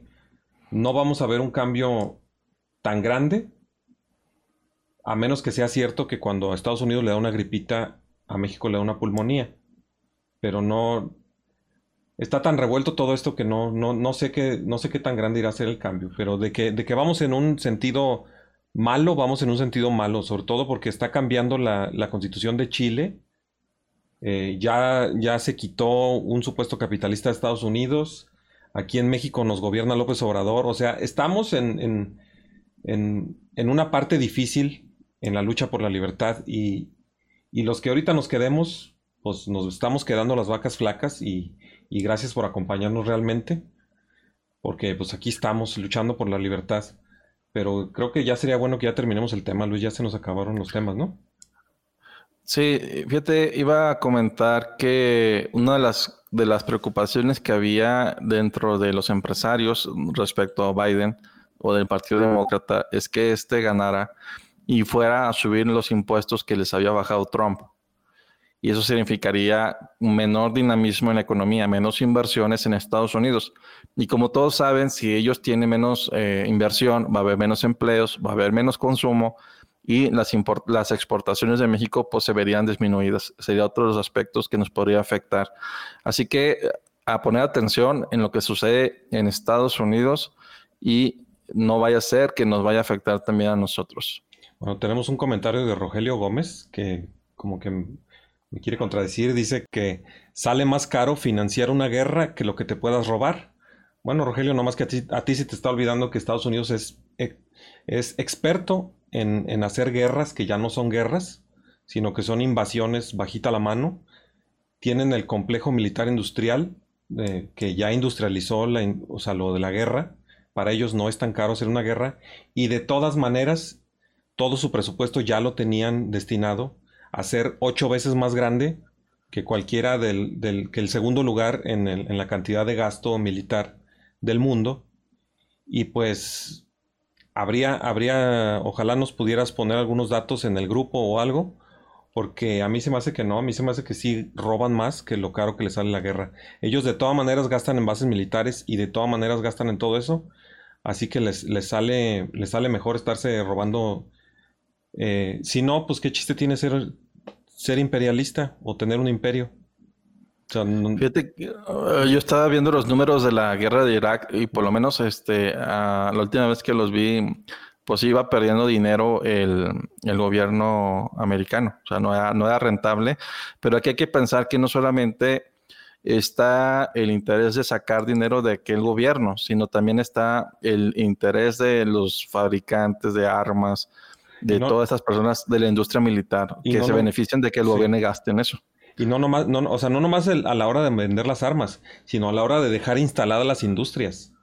no vamos a ver un cambio tan grande, a menos que sea cierto que cuando a Estados Unidos le da una gripita, a México le da una pulmonía. Pero no, está tan revuelto todo esto que no, no, no, sé, qué, no sé qué tan grande irá a ser el cambio, pero de que, de que vamos en un sentido malo, vamos en un sentido malo, sobre todo porque está cambiando la, la constitución de Chile eh, ya, ya se quitó un supuesto capitalista de Estados Unidos. Aquí en México nos gobierna López Obrador. O sea, estamos en, una parte difícil en la lucha por la libertad y, los que ahorita nos quedemos, pues nos estamos quedando las vacas flacas y, y, gracias por acompañarnos realmente, porque pues aquí estamos luchando por la libertad. Pero creo que ya sería bueno que ya terminemos el tema, Luis, ya se nos acabaron los temas, ¿no? Sí, fíjate, iba a comentar que una de las, de las preocupaciones que había dentro de los empresarios respecto a Biden o del Partido Demócrata es que éste ganara y fuera a subir los impuestos que les había bajado Trump. Y eso significaría menor dinamismo en la economía, menos inversiones en Estados Unidos. Y como todos saben, si ellos tienen menos eh, inversión, va a haber menos empleos, va a haber menos consumo, y las, las exportaciones de México pues se verían disminuidas. Sería otro de los aspectos que nos podría afectar. Así que a poner atención en lo que sucede en Estados Unidos y no vaya a ser que nos vaya a afectar también a nosotros. Bueno, tenemos un comentario de Rogelio Gómez que como que me quiere contradecir. Dice que sale más caro financiar una guerra que lo que te puedas robar. Bueno, Rogelio, nomás que a ti, a ti se te está olvidando que Estados Unidos es, eh, es experto en, hacer guerras que ya no son guerras, sino que son invasiones bajita la mano. Tienen el complejo militar industrial eh, que ya industrializó la, o sea, lo de la guerra. Para ellos no es tan caro hacer una guerra. Y de todas maneras, todo su presupuesto ya lo tenían destinado a ser ocho veces más grande que cualquiera del, que el segundo lugar en, en la cantidad de gasto militar del mundo. Y pues habría, habría, ojalá nos pudieras poner algunos datos en el grupo o algo, porque a mí se me hace que no, a mí se me hace que sí roban más que lo caro que les sale la guerra. Ellos de todas maneras gastan en bases militares y de todas maneras gastan en todo eso, así que les, les sale, les sale mejor estarse robando. Eh, si no, pues qué chiste tiene ser, ser imperialista o tener un imperio. Uh, yo estaba viendo los números de la guerra de Irak y por lo menos este, la última vez que los vi, pues iba perdiendo dinero el, gobierno americano. O sea, no era, no era rentable. Pero aquí hay que pensar que no solamente está el interés de sacar dinero de aquel gobierno, sino también está el interés de los fabricantes de armas, de todas esas personas de la industria militar que se benefician de que el gobierno gaste en eso. Y no nomás, no, o sea, no nomás a la hora de vender las armas, sino a la hora de dejar instaladas las industrias.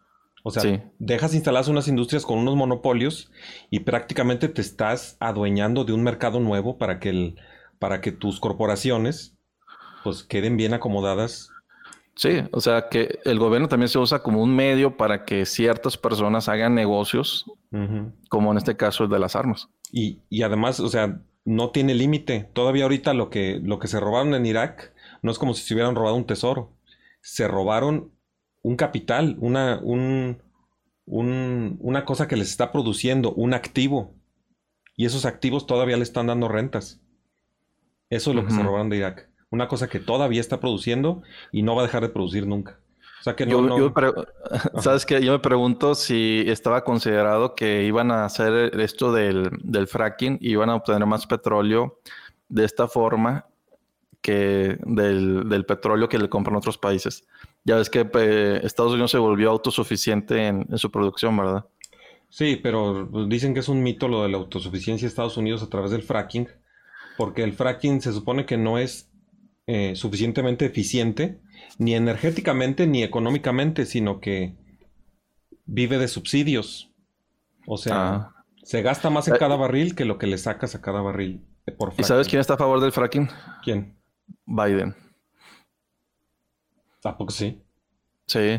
O sea, dejas instaladas unas industrias con unos monopolios y prácticamente te estás adueñando de un mercado nuevo para que, el, para que tus corporaciones pues queden bien acomodadas. Sí, o sea que el gobierno también se usa como un medio para que ciertas personas hagan negocios, como en este caso el de las armas. Y, y además, o sea, no tiene límite. Todavía ahorita lo que, lo que se robaron en Irak no es como si se hubieran robado un tesoro. Se robaron un capital, una, un, una cosa que les está produciendo, un activo. Y esos activos todavía le están dando rentas. Eso es lo que se robaron de Irak. Una cosa que todavía está produciendo y no va a dejar de producir nunca. O sea que no, *laughs* ¿Sabes qué? Yo me pregunto si estaba considerado que iban a hacer esto del, fracking y iban a obtener más petróleo de esta forma que del, petróleo que le compran otros países. Ya ves que eh, Estados Unidos se volvió autosuficiente en, su producción, ¿verdad? Sí, pero dicen que es un mito lo de la autosuficiencia de Estados Unidos a través del fracking, porque el fracking se supone que no es eh, suficientemente eficiente ni energéticamente ni económicamente, sino que vive de subsidios. O sea, ah. se gasta más en eh, cada barril que lo que le sacas a cada barril por ¿Y sabes quién está a favor del fracking? ¿Quién? Biden. ¿Tampoco sí? Sí.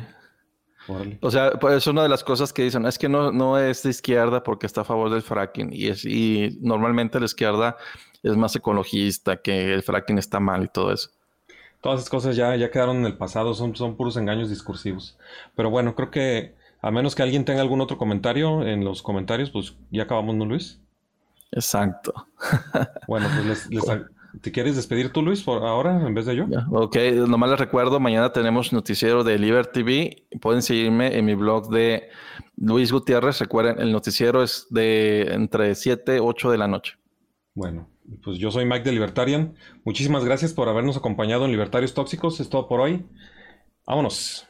O sea, pues es una de las cosas que dicen, es que no, no es de izquierda porque está a favor del fracking. Y, es, y normalmente la izquierda es más ecologista, que el fracking está mal y todo eso todas esas cosas ya, ya quedaron en el pasado, son, son puros engaños discursivos. Pero bueno, creo que a menos que alguien tenga algún otro comentario en los comentarios, pues ya acabamos, ¿no, Luis? Exacto. bueno, pues les, *laughs* ¿te quieres despedir tú, Luis, por ahora en vez de yo? Ok, nomás les recuerdo, mañana tenemos noticiero de Liber TV. Pueden seguirme en mi blog de Luis Gutiérrez. Recuerden, el noticiero es de entre 7 y 8 de la noche. Bueno, pues yo soy Mike de Libertarian. Muchísimas gracias por habernos acompañado en Libertarios Tóxicos. Es todo por hoy. Vámonos.